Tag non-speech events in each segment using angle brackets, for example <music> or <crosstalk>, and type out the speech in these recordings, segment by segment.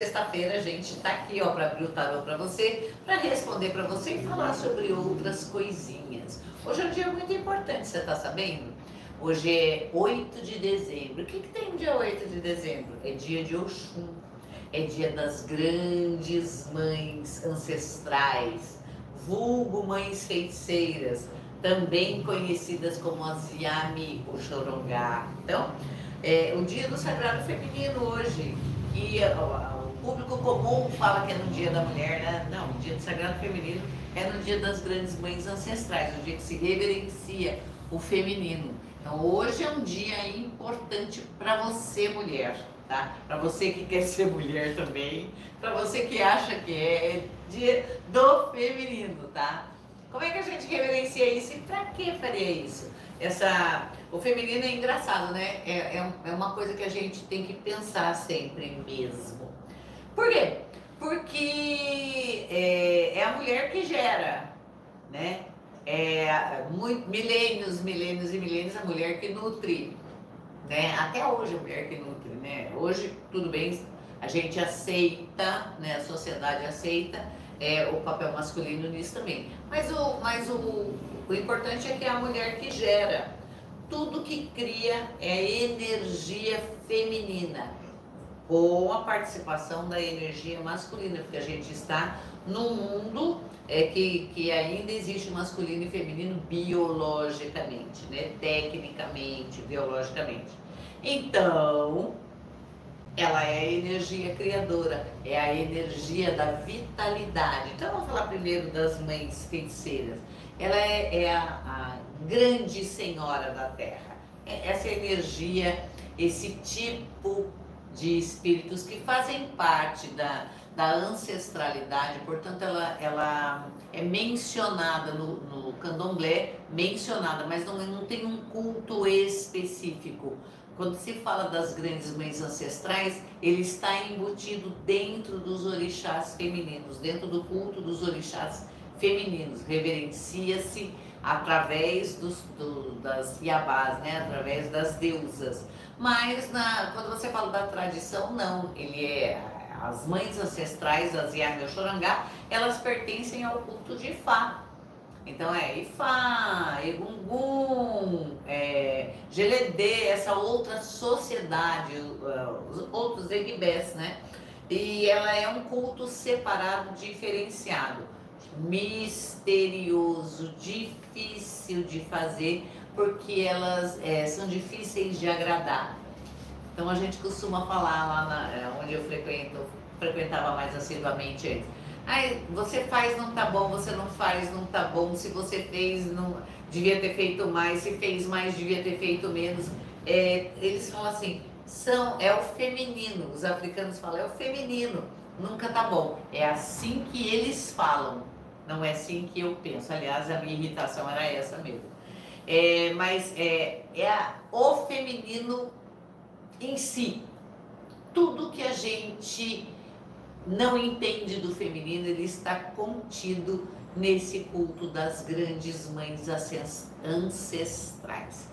Sexta-feira a gente está aqui ó para abrir o tarô para você, para responder para você e falar sobre outras coisinhas. Hoje é um dia muito importante, você está sabendo? Hoje é 8 de dezembro. O que, que tem dia 8 de dezembro? É dia de Oxum. É dia das grandes mães ancestrais, vulgo mães feiticeiras, também conhecidas como as Yami Oxorongá. Então, é o dia do sagrado feminino hoje. E público comum fala que é no dia da mulher, né? Não, o dia do sagrado feminino é no dia das grandes mães ancestrais, o dia que se reverencia o feminino. Então hoje é um dia importante para você, mulher, tá? Para você que quer ser mulher também, para você que acha que é, dia do feminino, tá? Como é que a gente reverencia isso e para que faria isso? Essa, o feminino é engraçado, né? É, é, é uma coisa que a gente tem que pensar sempre mesmo. Por quê? Porque é, é a mulher que gera, né? É, muito, milênios, milênios e milênios, a mulher que nutre, né? Até hoje a mulher que nutre, né? Hoje, tudo bem, a gente aceita, né? A sociedade aceita é, o papel masculino nisso também. Mas, o, mas o, o importante é que é a mulher que gera. Tudo que cria é energia feminina com a participação da energia masculina, porque a gente está num mundo é, que, que ainda existe masculino e feminino biologicamente, né? tecnicamente, biologicamente. Então, ela é a energia criadora, é a energia da vitalidade. Então, vamos falar primeiro das mães feiticeiras. Ela é, é a, a grande senhora da Terra. É essa energia, esse tipo de espíritos que fazem parte da, da ancestralidade, portanto, ela, ela é mencionada no, no candomblé, mencionada, mas não, não tem um culto específico. Quando se fala das grandes mães ancestrais, ele está embutido dentro dos orixás femininos, dentro do culto dos orixás femininos. Reverencia-se através dos, do, das Yabás, né? através das deusas. Mas na, quando você fala da tradição, não. Ele é as mães ancestrais, as Yami Chorangá, elas pertencem ao culto de Ifá. Então é Ifá, Egungun, é, Geledê, essa outra sociedade, uh, os outros Egbés, né? E ela é um culto separado, diferenciado, misterioso, difícil de fazer, porque elas é, são difíceis de agradar. Então a gente costuma falar lá na, é, onde eu frequento, frequentava mais assiduamente antes. Aí você faz, não tá bom, você não faz, não tá bom, se você fez, não devia ter feito mais, se fez mais, devia ter feito menos. É, eles falam assim, são, é o feminino, os africanos falam, é o feminino, nunca tá bom. É assim que eles falam, não é assim que eu penso. Aliás, a minha irritação era essa mesmo. É, mas é, é a, o feminino em si. Tudo que a gente não entende do feminino, ele está contido nesse culto das grandes mães ancestrais.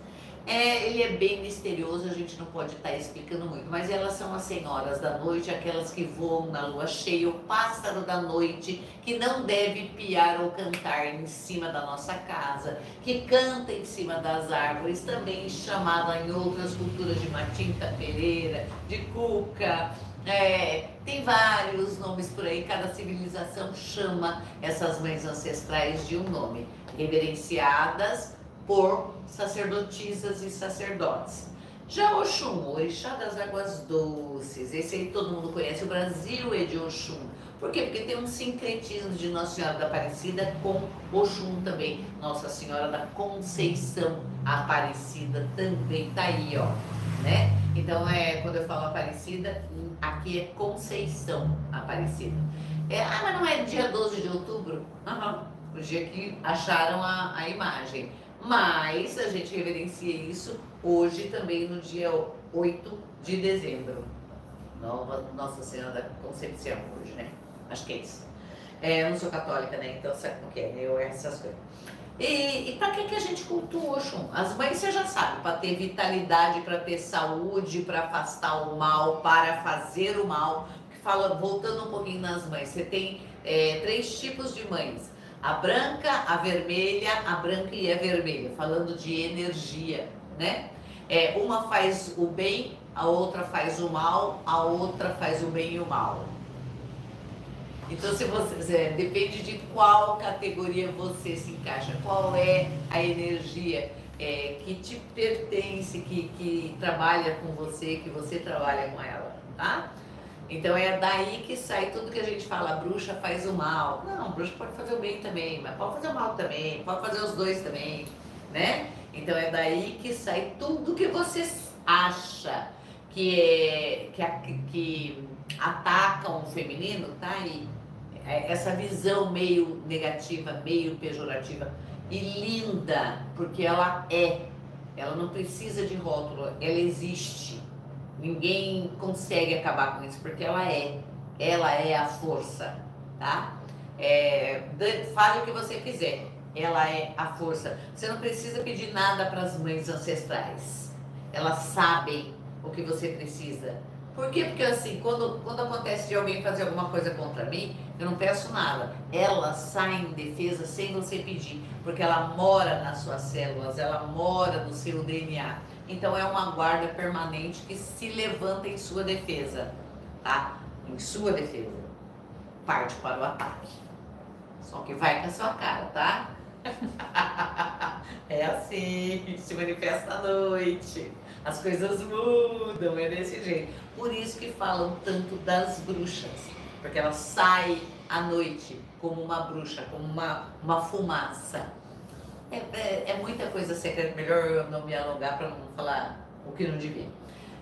É, ele é bem misterioso, a gente não pode estar tá explicando muito, mas elas são as senhoras da noite, aquelas que voam na lua cheia, o pássaro da noite, que não deve piar ou cantar em cima da nossa casa, que canta em cima das árvores, também chamada em outras culturas de Matinta Pereira, de Cuca, é, tem vários nomes por aí, cada civilização chama essas mães ancestrais de um nome, reverenciadas por sacerdotisas e sacerdotes. Já Oxum, o orixá das águas doces, esse aí todo mundo conhece, o Brasil é de Oxum. Por quê? Porque tem um sincretismo de Nossa Senhora da Aparecida com Oxum também. Nossa Senhora da Conceição Aparecida também tá aí, ó, né? Então, é, quando eu falo Aparecida, aqui é Conceição Aparecida. É, ah, mas não é dia 12 de outubro? Uhum, o dia que acharam a, a imagem. Mas a gente reverencia isso hoje também no dia 8 de dezembro. Nova Nossa Senhora da Concepção hoje, né? Acho que é isso. É, eu não sou católica, né? Então sabe o que é? Eu essas coisas. E, e para que, que a gente cultua Oxum? As mães você já sabe, para ter vitalidade, para ter saúde, para afastar o mal, para fazer o mal. fala, voltando um pouquinho nas mães, você tem é, três tipos de mães. A branca, a vermelha, a branca e a vermelha, falando de energia, né? É, uma faz o bem, a outra faz o mal, a outra faz o bem e o mal. Então, se você é, depende de qual categoria você se encaixa, qual é a energia é, que te pertence, que, que trabalha com você, que você trabalha com ela, tá? Então é daí que sai tudo que a gente fala, bruxa faz o mal. Não, bruxa pode fazer o bem também, mas pode fazer o mal também, pode fazer os dois também, né? Então é daí que sai tudo que você acha que, é, que, que atacam o feminino, tá? E é, essa visão meio negativa, meio pejorativa e linda, porque ela é. Ela não precisa de rótulo, ela existe. Ninguém consegue acabar com isso, porque ela é. Ela é a força, tá? É, fale o que você quiser. Ela é a força. Você não precisa pedir nada para as mães ancestrais. Elas sabem o que você precisa. Por quê? Porque assim, quando, quando acontece de alguém fazer alguma coisa contra mim, eu não peço nada. Ela sai em defesa sem você pedir, porque ela mora nas suas células, ela mora no seu DNA. Então é uma guarda permanente que se levanta em sua defesa, tá? Em sua defesa. Parte para o ataque. Só que vai com a sua cara, tá? <laughs> é assim, se manifesta à noite. As coisas mudam, é desse jeito. Por isso que falam tanto das bruxas, porque elas saem à noite como uma bruxa, como uma, uma fumaça. É, é, é muita coisa secreta, melhor eu não me alongar para não falar o que não devia.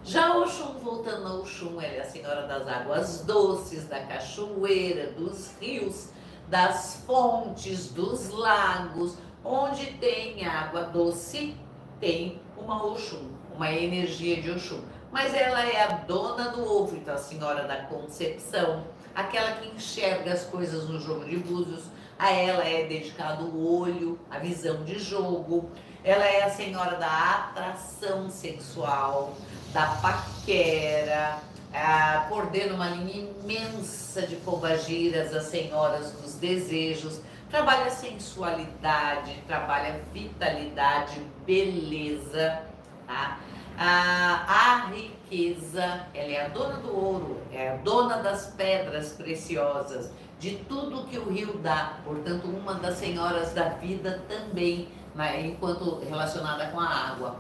Já Oxum, voltando ao Oxum, ela é a senhora das águas doces, da cachoeira, dos rios, das fontes, dos lagos. Onde tem água doce, tem uma Oxum uma energia de Oxum. Mas ela é a dona do ovo, então a senhora da concepção, aquela que enxerga as coisas no jogo de búzios. A ela é dedicado o olho, a visão de jogo. Ela é a senhora da atração sexual, da paquera, a, coordena uma linha imensa de pombagiras, as senhoras dos desejos. Trabalha sensualidade, trabalha vitalidade, beleza Tá? A riqueza, ela é a dona do ouro, é a dona das pedras preciosas, de tudo que o rio dá. Portanto, uma das senhoras da vida também, né, enquanto relacionada com a água.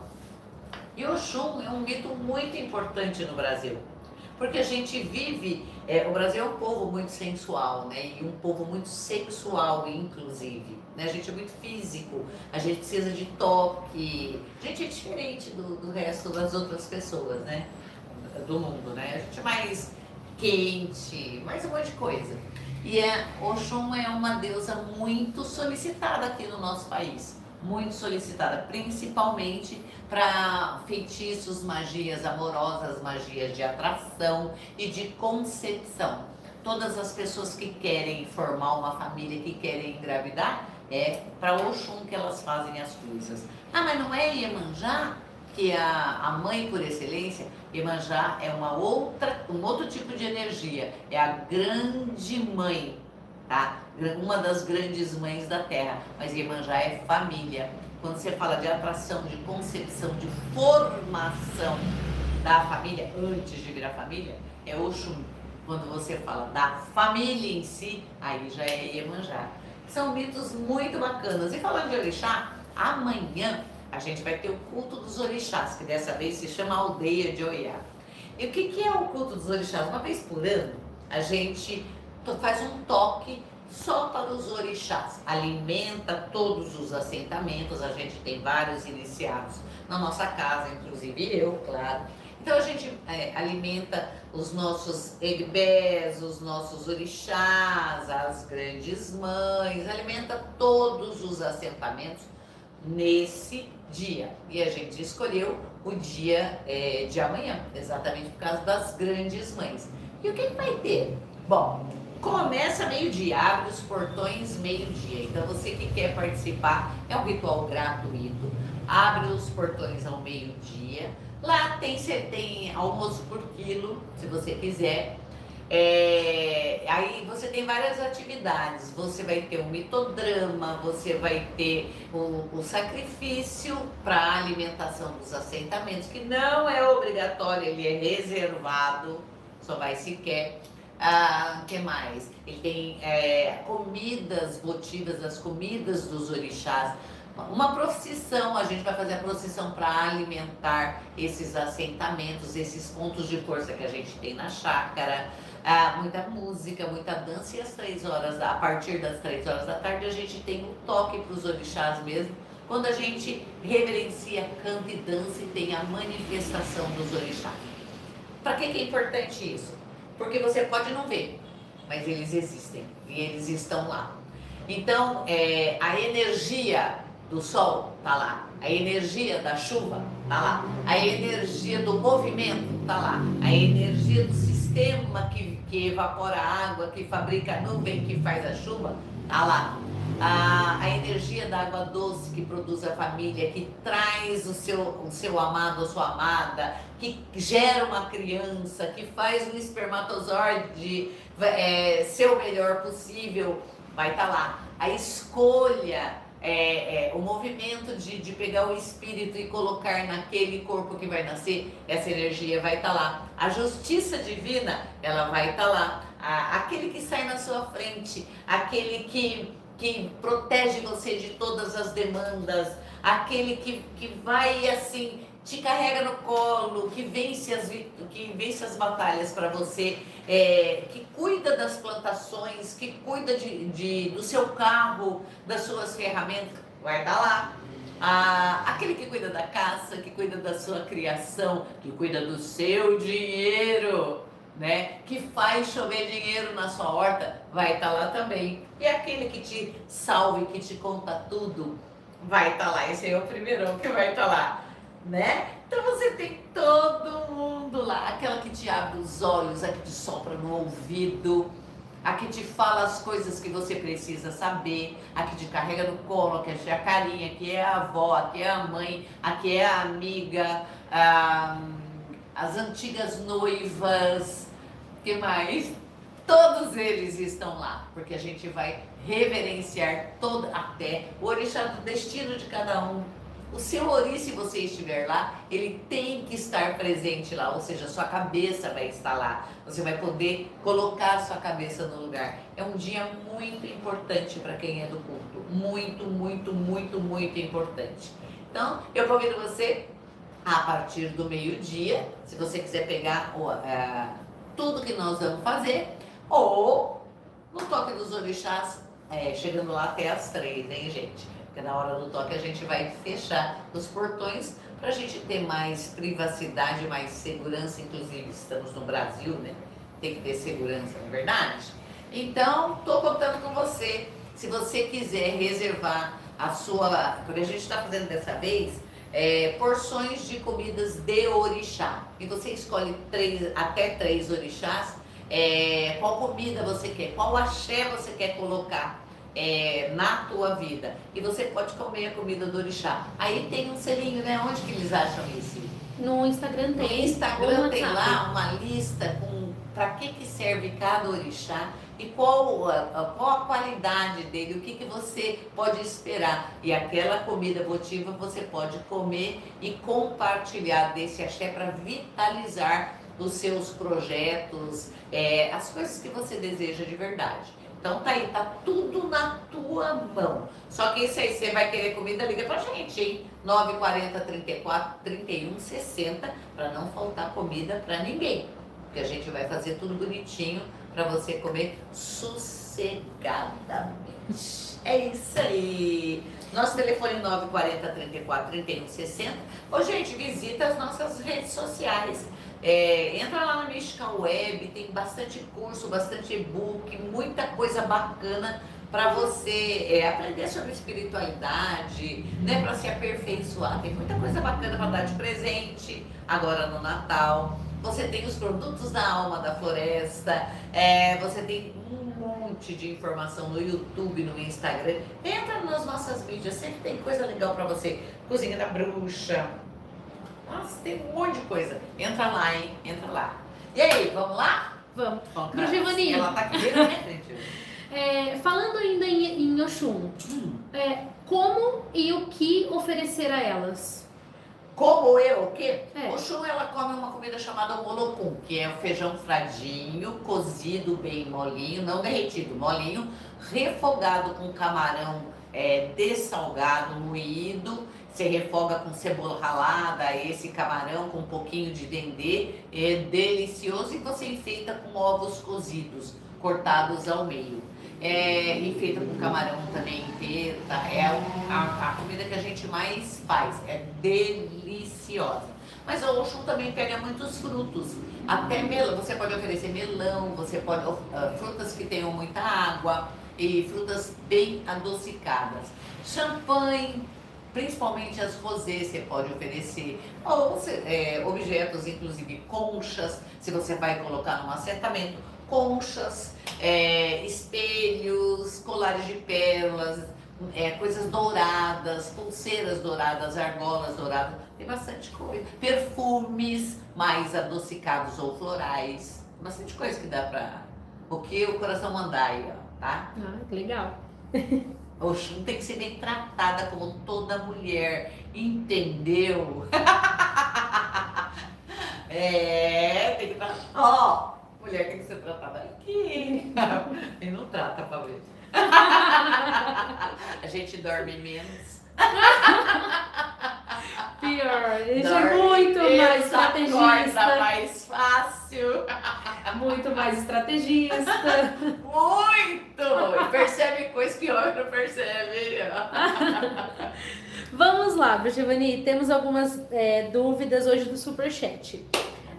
E Oxum é um mito muito importante no Brasil, porque a gente vive, é, o Brasil é um povo muito sensual, né? E um povo muito sexual, inclusive. Né? A gente é muito físico, a gente precisa de toque. A gente é diferente do, do resto das outras pessoas, né? Do mundo, né? A gente é mais quente, mais um monte de coisa. E é, Oxum é uma deusa muito solicitada aqui no nosso país. Muito solicitada, principalmente para feitiços, magias amorosas, magias de atração e de concepção. Todas as pessoas que querem formar uma família, que querem engravidar, é para Oxum que elas fazem as coisas. Ah, mas não é Iemanjá que a, a mãe por excelência? Iemanjá é uma outra, um outro tipo de energia. É a grande mãe, tá? Uma das grandes mães da Terra. Mas Iemanjá é família. Quando você fala de atração, de concepção, de formação da família, antes de virar família, é Oxum. Quando você fala da família em si, aí já é Iemanjá. São mitos muito bacanas. E falando de orixá, amanhã a gente vai ter o culto dos orixás, que dessa vez se chama Aldeia de Oiá. E o que, que é o culto dos orixás? Uma vez por ano, a gente faz um toque só para os orixás. Alimenta todos os assentamentos, a gente tem vários iniciados na nossa casa, inclusive eu, claro. Então a gente é, alimenta os nossos egbés, os nossos orixás, as grandes mães, alimenta todos os assentamentos nesse dia. E a gente escolheu o dia é, de amanhã, exatamente por causa das grandes mães. E o que, que vai ter? Bom, começa meio-dia, abre os portões meio-dia. Então você que quer participar, é um ritual gratuito. Abre os portões ao meio-dia Lá tem, tem almoço por quilo, se você quiser. É, aí você tem várias atividades. Você vai ter o mitodrama, você vai ter o, o sacrifício para alimentação dos assentamentos, que não é obrigatório, ele é reservado, só vai se quer. Ah, que mais? Ele tem é, comidas votivas, as comidas dos orixás. Uma procissão, a gente vai fazer a procissão para alimentar esses assentamentos, esses pontos de força que a gente tem na chácara. Ah, muita música, muita dança e às três horas, a partir das três horas da tarde, a gente tem um toque para os orixás mesmo, quando a gente reverencia, canta e dança e tem a manifestação dos orixás. Para que, que é importante isso? Porque você pode não ver, mas eles existem e eles estão lá. Então, é, a energia do sol está lá, a energia da chuva está lá, a energia do movimento está lá, a energia do sistema que, que evapora a água, que fabrica a nuvem, que faz a chuva, está lá. A, a, energia da água doce que produz a família, que traz o seu, o seu amado, a sua amada, que gera uma criança, que faz o espermatozoide é, ser o melhor possível, vai estar tá lá. A escolha é, é, o movimento de, de pegar o espírito e colocar naquele corpo que vai nascer, essa energia vai estar tá lá. A justiça divina, ela vai estar tá lá. A, aquele que sai na sua frente, aquele que, que protege você de todas as demandas, aquele que, que vai assim te carrega no colo, que vence as, que vence as batalhas para você, é, que cuida das plantações, que cuida de, de, do seu carro, das suas ferramentas, guarda lá. Ah, aquele que cuida da caça, que cuida da sua criação, que cuida do seu dinheiro, né? Que faz chover dinheiro na sua horta, vai estar tá lá também. E aquele que te salve, que te conta tudo, vai estar tá lá. Esse é o primeiro que vai estar tá lá né? Então você tem todo mundo lá, aquela que te abre os olhos, a que te sopra no ouvido, a que te fala as coisas que você precisa saber, a que te carrega no colo, a que é a carinha, que é a avó, a que é a mãe, a que é a amiga, a, as antigas noivas, que mais? Todos eles estão lá, porque a gente vai reverenciar até o orixá do destino de cada um o seu ori, se você estiver lá, ele tem que estar presente lá, ou seja, sua cabeça vai estar lá. Você vai poder colocar sua cabeça no lugar. É um dia muito importante para quem é do culto. Muito, muito, muito, muito importante. Então, eu convido você a partir do meio-dia, se você quiser pegar uh, tudo que nós vamos fazer, ou no toque dos orixás, é, chegando lá até as três, hein, gente? Porque na hora do toque a gente vai fechar os portões para a gente ter mais privacidade, mais segurança, inclusive estamos no Brasil, né? Tem que ter segurança, não é verdade? Então, estou contando com você. Se você quiser reservar a sua. Porque a gente está fazendo dessa vez é, porções de comidas de orixá. E você escolhe três, até três orixás. É, qual comida você quer, qual axé você quer colocar é, na tua vida. E você pode comer a comida do orixá. Aí tem um selinho, né? Onde que eles acham isso? No Instagram tem. No Instagram tem lá uma lista com para que, que serve cada orixá e qual a, qual a qualidade dele, o que, que você pode esperar. E aquela comida votiva você pode comer e compartilhar desse axé para vitalizar os seus projetos, é, as coisas que você deseja de verdade. Então tá aí, tá tudo na tua mão. Só que isso aí, você vai querer comida, liga pra gente, hein? 940 34 31 60 para não faltar comida para ninguém. Porque a gente vai fazer tudo bonitinho para você comer sossegadamente. É isso aí. Nosso telefone 940 34 31 60. Ô, gente, visita as nossas redes sociais. É, entra lá na Mística Web, tem bastante curso, bastante e-book, muita coisa bacana para você é, aprender sobre espiritualidade, né, para se aperfeiçoar. Tem muita coisa bacana para dar de presente agora no Natal. Você tem os produtos da alma da floresta, é, você tem um monte de informação no YouTube, no Instagram. Entra nas nossas mídias, sempre tem coisa legal para você. Cozinha da bruxa, nossa, tem um monte de coisa. Entra lá, hein? Entra lá. E aí, vamos lá? Vamos. Bom, Pro Giovanni. Ela tá aqui minha frente. <laughs> É, falando ainda em, em Oxum, Hum. é, como e o que oferecer a elas? Como eu, o quê? É. O chum, ela come uma comida chamada molocum, que é o feijão fradinho, cozido bem molinho, não derretido, molinho, refogado com camarão é, dessalgado, moído. Você refoga com cebola ralada, esse camarão com um pouquinho de dendê, é delicioso e você enfeita com ovos cozidos, cortados ao meio. É, enfeita com camarão também tá? É a, a comida que a gente mais faz, é deliciosa. Mas o Oxum também pega muitos frutos, até melão, você pode oferecer melão, você pode, ah, frutas que tenham muita água e frutas bem adocicadas. Champanhe, principalmente as rosés você pode oferecer, ou é, objetos, inclusive conchas, se você vai colocar num assentamento, conchas, é, espelhos, colares de pérolas, é, coisas douradas, pulseiras douradas, argolas douradas, tem bastante coisa. Perfumes mais adocicados ou florais, bastante coisa que dá pra. O que o coração mandar aí, ó, tá? Ah, que legal. <laughs> Oxum tem que ser bem tratada como toda mulher, entendeu? <laughs> é, tem que estar. Ó, mulher tem que ser tratada aqui. <laughs> E não trata ver. <laughs> A gente dorme menos. <laughs> Pior, ele é muito mais estrategista. mais fácil. Muito mais estrategista. <laughs> Muito! E percebe coisas que homem não percebe. <laughs> Vamos lá, Giovanni, temos algumas é, dúvidas hoje do Superchat.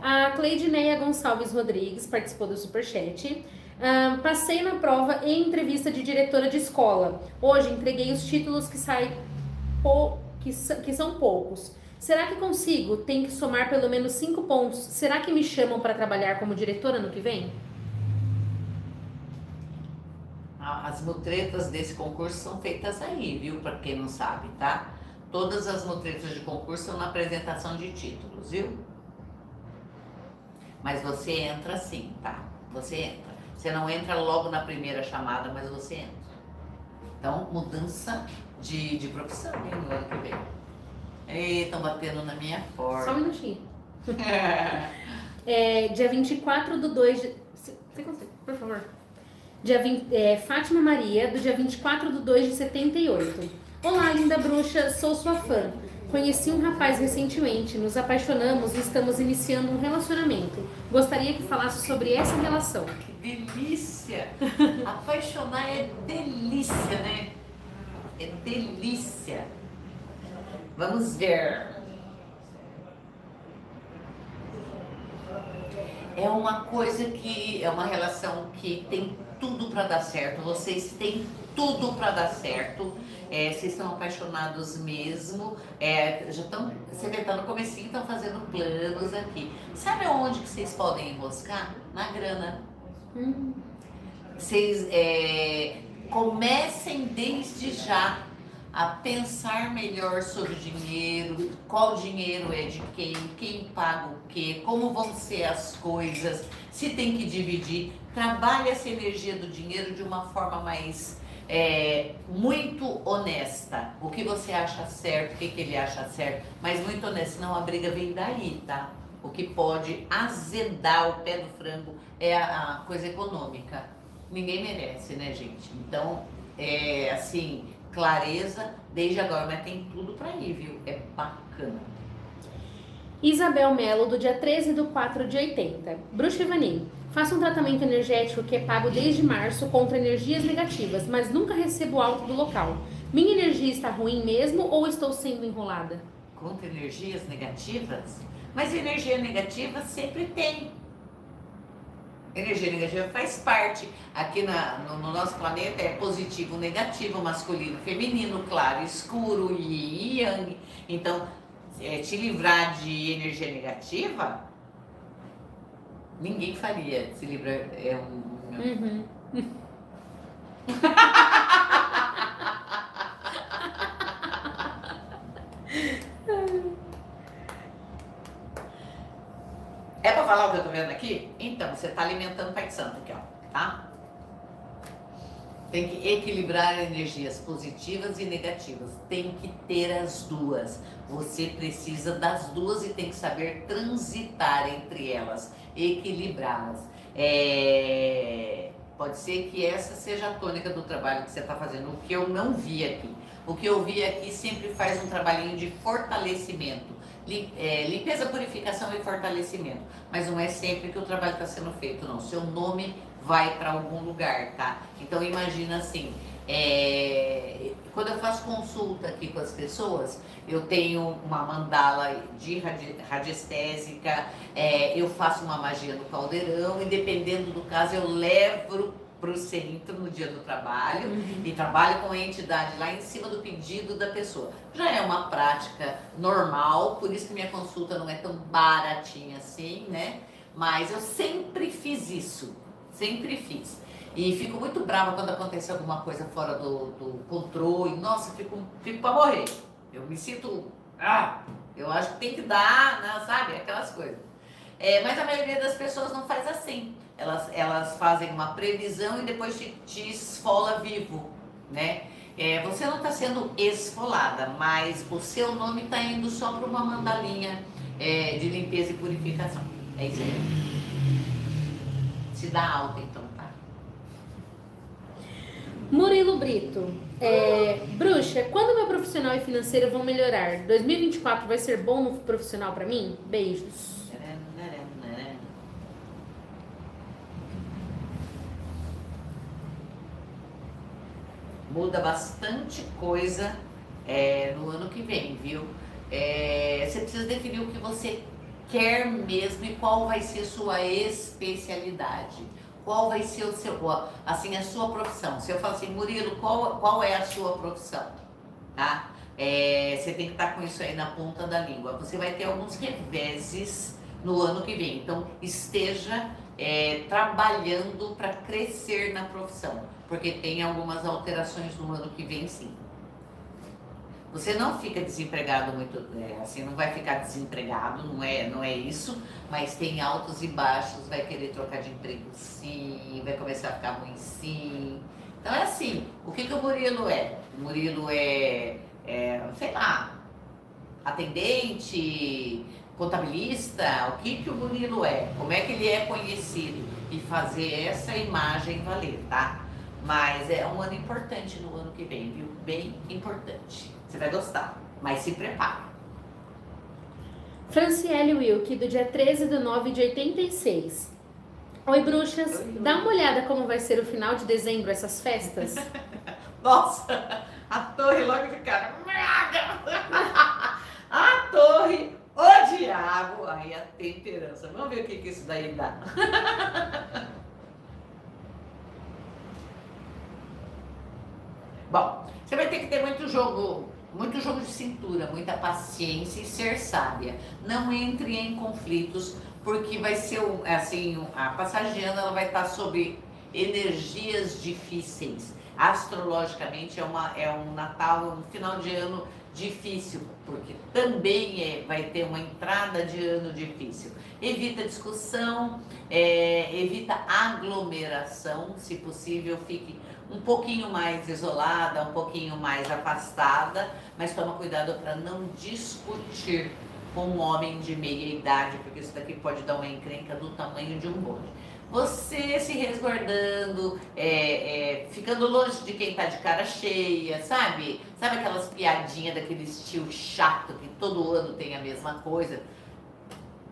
A Cleidineia Gonçalves Rodrigues participou do Superchat. Ah, passei na prova em entrevista de diretora de escola. Hoje entreguei os títulos que saem pou- que, que são poucos. Será que consigo? Tem que somar pelo menos cinco pontos. Será que me chamam para trabalhar como diretora no que vem? As mutretas desse concurso são feitas aí, viu? Para quem não sabe, tá? Todas as mutretas de concurso são na apresentação de títulos, viu? Mas você entra sim, tá? Você entra. Você não entra logo na primeira chamada, mas você entra. Então, mudança de, de profissão, hein, no ano que vem. Estão batendo na minha Só um porta. minutinho. <laughs> É, dia 24 do 2 de... Você consegue, por favor. Dia 20, é, Fátima Maria, do dia 24 do 2 de 78. Olá, linda bruxa, sou sua fã. Conheci um rapaz recentemente, nos apaixonamos e estamos iniciando um relacionamento. Gostaria que falasse sobre essa relação. Que delícia! <laughs> Apaixonar é delícia, né? É delícia. Vamos ver. É uma coisa que é uma relação que tem tudo para dar certo. Vocês têm tudo para dar certo. É, vocês estão apaixonados mesmo. É, já estão, você vê, tá no comecinho, estão fazendo planos aqui. Sabe onde que vocês podem enroscar? Na grana. Hum, Vocês é, comecem desde já a pensar melhor sobre dinheiro, qual dinheiro é de quem, quem paga o quê, como vão ser as coisas, se tem que dividir. Trabalhe essa energia do dinheiro de uma forma mais é, muito honesta. O que você acha certo, o que, que ele acha certo, mas muito honesta, senão a briga vem daí, tá? O que pode azedar o pé do frango é a, a coisa econômica. Ninguém merece, né, gente? Então, é assim, clareza desde agora, mas tem tudo pra ir, viu? É bacana. Isabel Melo, do dia 13 do 4 de 80. Bruxa Ivani, faço um tratamento energético que é pago desde março contra energias negativas, mas nunca recebo alto do local. Minha energia está ruim mesmo ou estou sendo enrolada? Contra energias negativas, mas energia negativa sempre tem. Energia negativa faz parte. Aqui na- no, no nosso planeta é positivo, negativo, masculino, feminino, claro, escuro, yin e yang. Então, é, te livrar de energia negativa, ninguém faria. Se livrar é um, Uhum. <laughs> Falar o que eu tô vendo aqui? Então, você está alimentando Pai Santo aqui, ó, tá? Tem que equilibrar energias positivas e negativas. Tem que ter as duas. Você precisa das duas e tem que saber transitar entre elas, equilibrá-las. É... Pode ser que essa seja a tônica do trabalho que você está fazendo, o que eu não vi aqui. O que eu vi aqui sempre faz um trabalhinho de fortalecimento. É, limpeza, purificação e fortalecimento. Mas não é sempre que o trabalho está sendo feito, não. Seu nome vai para algum lugar, tá? Então imagina assim, é, quando eu faço consulta aqui com as pessoas, eu tenho uma mandala de radi radiestésica, é, eu faço uma magia no caldeirão e dependendo do caso eu levo para o centro no dia do trabalho uhum. e trabalho com a entidade lá em cima do pedido da pessoa. Já é uma prática normal, por isso que minha consulta não é tão baratinha assim, né? Mas eu sempre fiz isso. Sempre fiz. E fico muito brava quando acontece alguma coisa fora do, do controle. Nossa, fico, fico pra morrer. Eu me sinto. Ah, eu acho que tem que dar, né, sabe? Aquelas coisas. É, mas a maioria das pessoas não faz assim. Elas, elas fazem uma previsão e depois te, te esfola vivo, né? É, você não está sendo esfolada, mas o seu nome está indo só para uma mandalinha é, de limpeza e purificação. É isso aí se dá alta, então, tá? Murilo Brito. É, bruxa, quando meu profissional e financeiro vão melhorar? 2024 vai ser bom no profissional para mim? Beijos. Muda bastante coisa é, no ano que vem, viu? É, você precisa definir o que você quer mesmo e qual vai ser sua especialidade. Qual vai ser o seu, assim, a sua profissão. Se eu falo assim, Murilo, qual, qual é a sua profissão? Tá? É, você tem que estar com isso aí na ponta da língua. Você vai ter alguns reveses no ano que vem. Então, esteja é, trabalhando para crescer na profissão, porque tem algumas alterações no ano que vem, sim. Você não fica desempregado muito, é, assim, não vai ficar desempregado, não é, não é isso, mas tem altos e baixos, vai querer trocar de emprego sim, vai começar a ficar ruim sim. Então é assim, o que, que o Murilo é? O Murilo é, é sei lá, atendente, contabilista, o que, que o Murilo é? Como é que ele é conhecido? E fazer essa imagem valer, tá? Mas é um ano importante no ano que vem, viu? Bem importante. Você vai gostar, mas se prepare. Franciele Wilk, do dia 13 de 9 de 86. Oi, bruxas. Oi, oi. Dá uma olhada como vai ser o final de dezembro, essas festas. <laughs> Nossa, a torre logo ficaram. <laughs> a torre, o diabo, aí a temperança. Vamos ver o que, que isso daí dá. Bom, você vai ter que ter muito jogo muito jogo de cintura, muita paciência e ser sábia. Não entre em conflitos, porque vai ser assim, a passagem de ano ela vai estar sob energias difíceis. Astrologicamente é, uma, é um Natal, um final de ano difícil, porque também é, vai ter uma entrada de ano difícil. Evita discussão, é, evita aglomeração, se possível, fique um pouquinho mais isolada, um pouquinho mais afastada, mas toma cuidado para não discutir com um homem de meia idade, porque isso daqui pode dar uma encrenca do tamanho de um bonde. Você se resguardando, é, é, ficando longe de quem tá de cara cheia, sabe? Sabe aquelas piadinhas daquele estilo chato que todo ano tem a mesma coisa?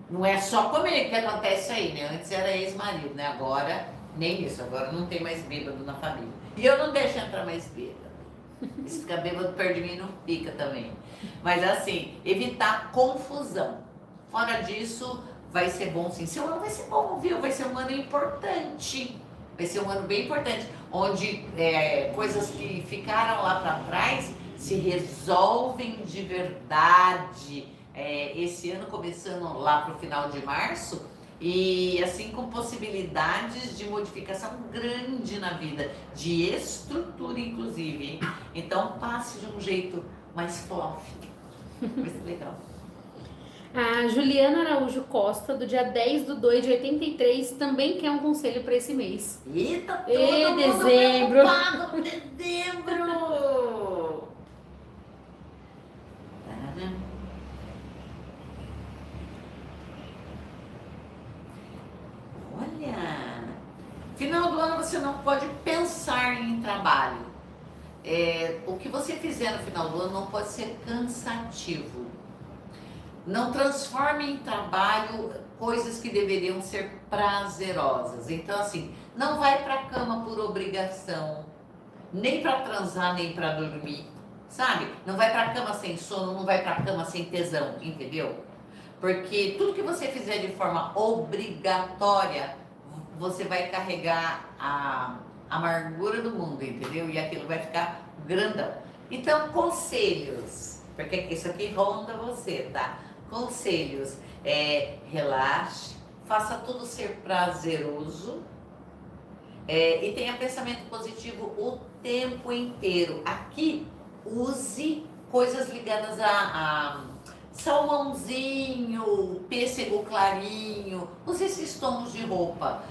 Não é só comigo que acontece aí, né? Antes era ex-marido, né? Agora nem isso, agora não tem mais bêbado na família. E eu não deixo entrar mais bêbado. Se ficar bêbado perto de mim, não fica também. Mas assim, evitar confusão. Fora disso, vai ser bom sim. Seu ano vai ser bom, viu? Vai ser um ano importante. Vai ser um ano bem importante. Onde é, coisas que ficaram lá para trás se resolvem de verdade. É, esse ano começando lá para o final de março, e assim com possibilidades de modificação grande na vida, de estrutura inclusive. Hein? Então passe de um jeito mais fluffy. Vai ser legal. A Juliana Araújo Costa, do dia 10 do 2 de 83, também quer um conselho para esse mês. Eita, todo E mundo dezembro. preocupado com dezembro! Olha, final do ano você não pode pensar em trabalho. É, o que você fizer no final do ano não pode ser cansativo. Não transforme em trabalho coisas que deveriam ser prazerosas. Então, assim, não vai para cama por obrigação, nem para transar, nem para dormir, sabe? Não vai para cama sem sono, não vai para cama sem tesão, entendeu? Porque tudo que você fizer de forma obrigatória, você vai carregar a amargura do mundo, entendeu? E aquilo vai ficar grandão. Então, conselhos, porque isso aqui ronda você, tá? Conselhos, é, relaxe, faça tudo ser prazeroso é, e tenha pensamento positivo o tempo inteiro. Aqui, use coisas ligadas a, a salmãozinho, pêssego clarinho, use esses tons de roupa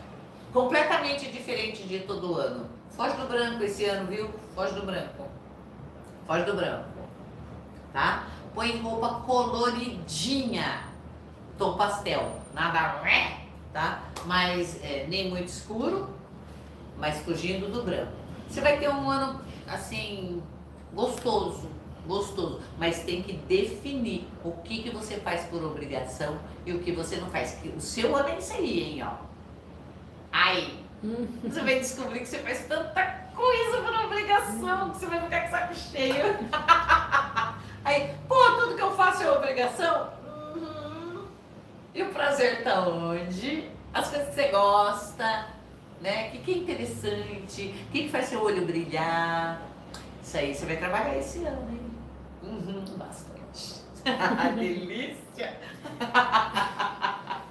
completamente diferente de todo ano. Foge do branco esse ano, viu? Foge do branco. Foge do branco. Tá? Põe roupa coloridinha. Tom pastel. Nada, tá? Mas é, nem muito escuro, mas fugindo do branco. Você vai ter um ano assim gostoso, gostoso, mas tem que definir o que que você faz por obrigação e o que você não faz. Que O seu ano é isso aí, hein, ó. Aí, você vai descobrir que você faz tanta coisa por obrigação que você vai ficar com o saco cheio. <laughs> Aí, pô, tudo que eu faço é obrigação? Uhum. E o tá onde? As coisas que você gosta, né? O que, que é interessante? O que, que faz seu olho brilhar? Isso aí você vai trabalhar esse ano, hein? Uhum, bastante. <laughs> Delícia! <laughs>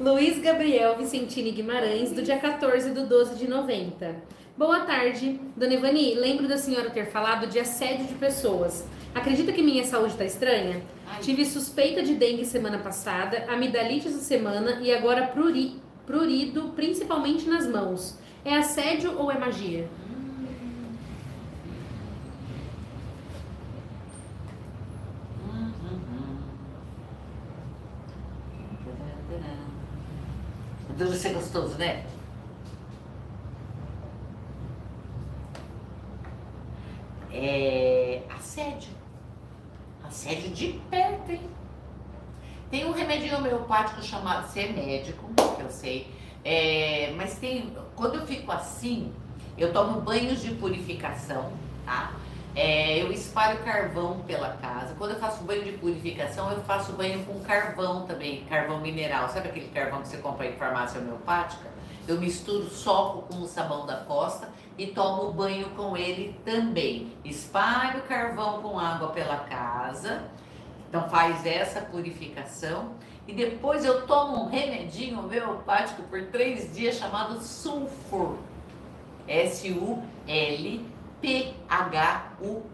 Luiz Gabriel Vicentini Guimarães, do dia 14 do 12 de 90. Boa tarde, Dona Ivani. Lembro da senhora ter falado de assédio de pessoas. Acredita que minha saúde está estranha? Ai. Tive suspeita de dengue semana passada, amidalite essa semana e agora pruri, prurido, principalmente nas mãos. É assédio ou é magia? Deve ser gostoso, né? É assédio. Assédio de perto, hein? Tem um remédio homeopático chamado. Você é médico, que eu sei. É, mas tem. Quando eu fico assim, eu tomo banhos de purificação, tá? É, eu espalho carvão pela casa. Quando eu faço banho de purificação, eu faço banho com carvão também, carvão mineral. Sabe aquele carvão que você compra em farmácia homeopática? Eu misturo, soco com o sabão da costa e tomo banho com ele também. Espalho carvão com água pela casa. Então faz essa purificação. E depois eu tomo um remedinho homeopático por três dias chamado sulfur. S-U-L P-H-U-R.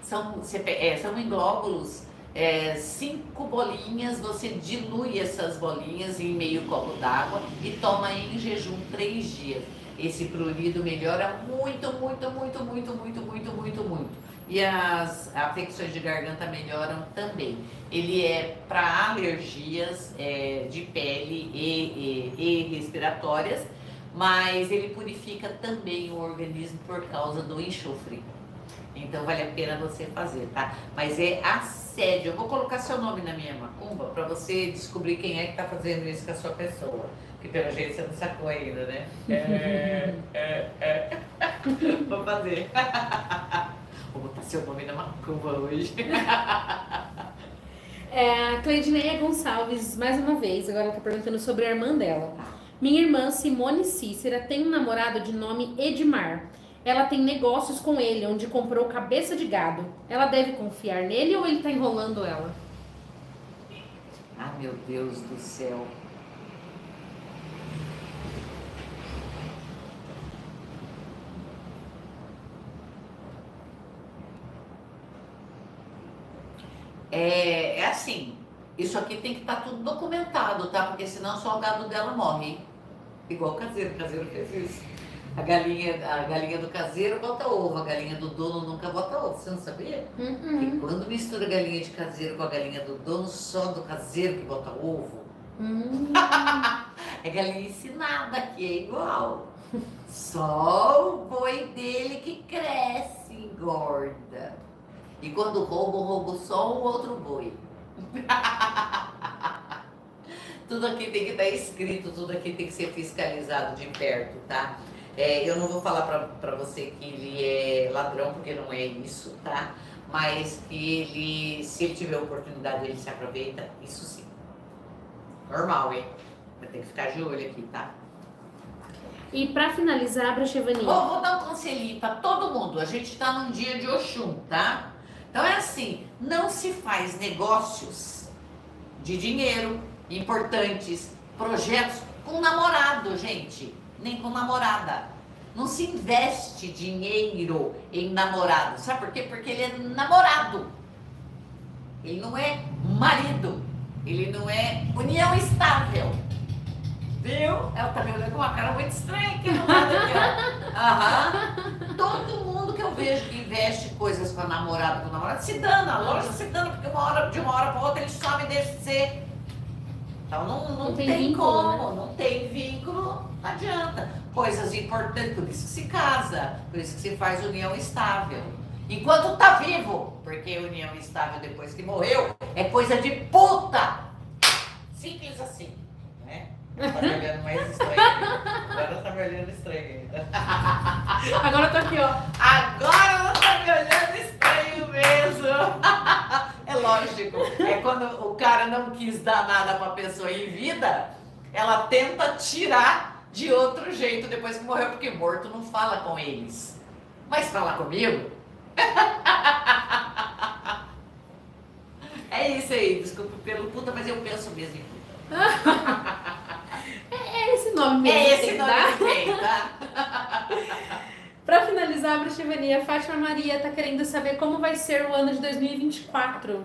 São, é, são em glóbulos, é, cinco bolinhas, você dilui essas bolinhas em meio copo d'água e toma em jejum três dias. Esse prurido melhora muito, muito, muito, muito, muito, muito, muito, muito. E as afecções de garganta melhoram também. Ele é para alergias é, de pele e- e- e respiratórias mas ele purifica também o organismo por causa do enxofre. Então vale a pena você fazer, tá? Mas é assédio. Eu vou colocar seu nome na minha macumba para você descobrir quem é que tá fazendo isso com a sua pessoa. Que pelo jeito você não sacou ainda, né? <laughs> É, é, é. <laughs> Vou fazer. <laughs> Vou botar seu nome na macumba hoje. É, a Cleidineia Gonçalves, mais uma vez, agora está perguntando sobre a irmã dela. Minha irmã Simone Cícera tem um namorado de nome Edmar. Ela tem negócios com ele, onde comprou cabeça de gado. Ela deve confiar nele ou ele tá enrolando ela? Ah, meu Deus do céu. É, é assim, isso aqui tem que estar tá tudo documentado, tá? Porque senão só o gado dela morre. Igual o caseiro, o caseiro fez isso. A galinha, a galinha do caseiro bota ovo, a galinha do dono nunca bota ovo. Você não sabia? Uhum. E quando mistura a galinha de caseiro com a galinha do dono, só do caseiro que bota ovo. Uhum. <laughs> é galinha ensinada que é igual. <laughs> Só o boi dele que cresce, engorda. E quando rouba, rouba só um outro boi. <laughs> tudo aqui tem que estar escrito, tudo aqui tem que ser fiscalizado de perto, tá? É, eu não vou falar para você que ele é ladrão, porque não é isso, tá? Mas que ele, se ele tiver oportunidade, ele se aproveita, isso sim. Normal, hein? Vai ter que ficar de olho aqui, tá? E para finalizar, Brachevani. Vou, vou dar um conselhinho para todo mundo. A gente está num dia de Oxum, tá? Então é assim, não se faz negócios de dinheiro importantes, projetos com namorado, gente, nem com namorada. Não se investe dinheiro em namorado. Sabe por quê? Porque ele é namorado. Ele não é marido. Ele não é união estável. Viu? Ela tá me olhando com uma cara muito estranha aqui no lado aqui, ó. <laughs> Aham. Todo mundo que eu vejo que investe coisas com a namorada, com o namorado, se dana, a loja se dana, porque uma hora, de uma hora para outra ele some e deixa de ser. Então não, não, não tem, tem vínculo, como, né? não tem vínculo, não adianta. Coisas importantes, por isso que se casa, por isso que se faz união estável. Enquanto tá vivo, porque união estável depois que morreu é coisa de puta. Simples assim? Tá me olhando mais estranho. Agora tá me olhando estranho ainda. <laughs> Agora eu tô aqui, ó. Agora ela tá me olhando estranho mesmo. <laughs> É lógico. É quando o cara não quis dar nada pra pessoa em vida, ela tenta tirar de outro jeito depois que morreu, porque morto não fala com eles. Mas fala comigo? <laughs> É isso aí, desculpa pelo puta, mas eu penso mesmo em puta. Nome mesmo. É esse nome que tem, tá? <laughs> Para finalizar, a Fátima Maria está querendo saber como vai ser o ano de 2024.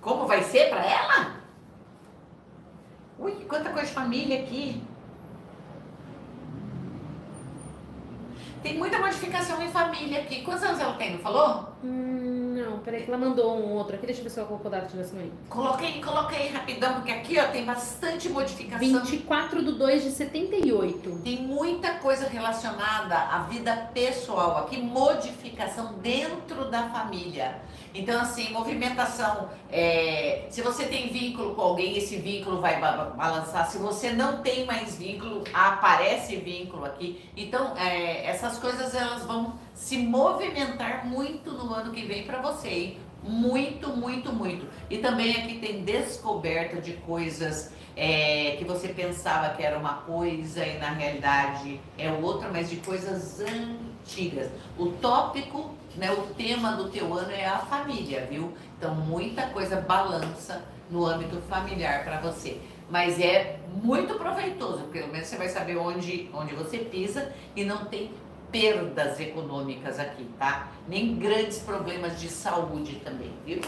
Como vai ser para ela? Ui, quanta coisa de família aqui. Tem muita modificação em família aqui. Quantos anos ela tem, não falou? Hum, não, peraí que ela mandou um outro aqui. Deixa eu ver se ela colocou data de nascimento. Coloquei, coloquei rapidão, porque aqui ó, tem bastante modificação. 24 de 2 de 78. Tem muita coisa relacionada à vida pessoal aqui, modificação dentro da família. Então, assim, movimentação. É, se você tem vínculo com alguém, esse vínculo vai balançar. Se você não tem mais vínculo, aparece vínculo aqui. Então, é, essas coisas elas vão se movimentar muito no ano que vem para você, hein? Muito, muito, muito. E também aqui tem descoberta de coisas é, que você pensava que era uma coisa e na realidade é outra, mas de coisas antigas. O tópico né, o tema do teu ano é a família, viu? Então muita coisa balança no âmbito familiar para você. Mas é muito proveitoso, pelo menos você vai saber onde, onde você pisa e não tem perdas econômicas aqui, tá? Nem grandes problemas de saúde também, viu?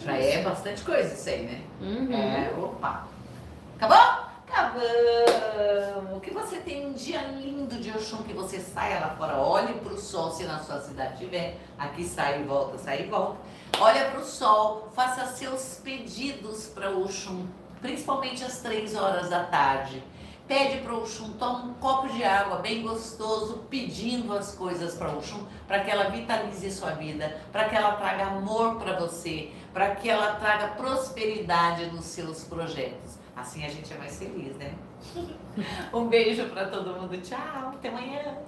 Já é bastante coisa isso aí, né? Uhum. É, opa. Acabou? Acabamos! Que você tenha um dia lindo de Oxum, que você saia lá fora, olhe para o sol, se na sua cidade tiver, aqui sai e volta, sai e volta. Olha para o sol, faça seus pedidos para Oxum, principalmente às três horas da tarde. Pede para Oxum, toma um copo de água bem gostoso, pedindo as coisas para Oxum, para que ela vitalize sua vida, para que ela traga amor para você, para que ela traga prosperidade nos seus projetos. Assim a gente é mais feliz, né? <laughs> um beijo para todo mundo. Tchau. Até amanhã.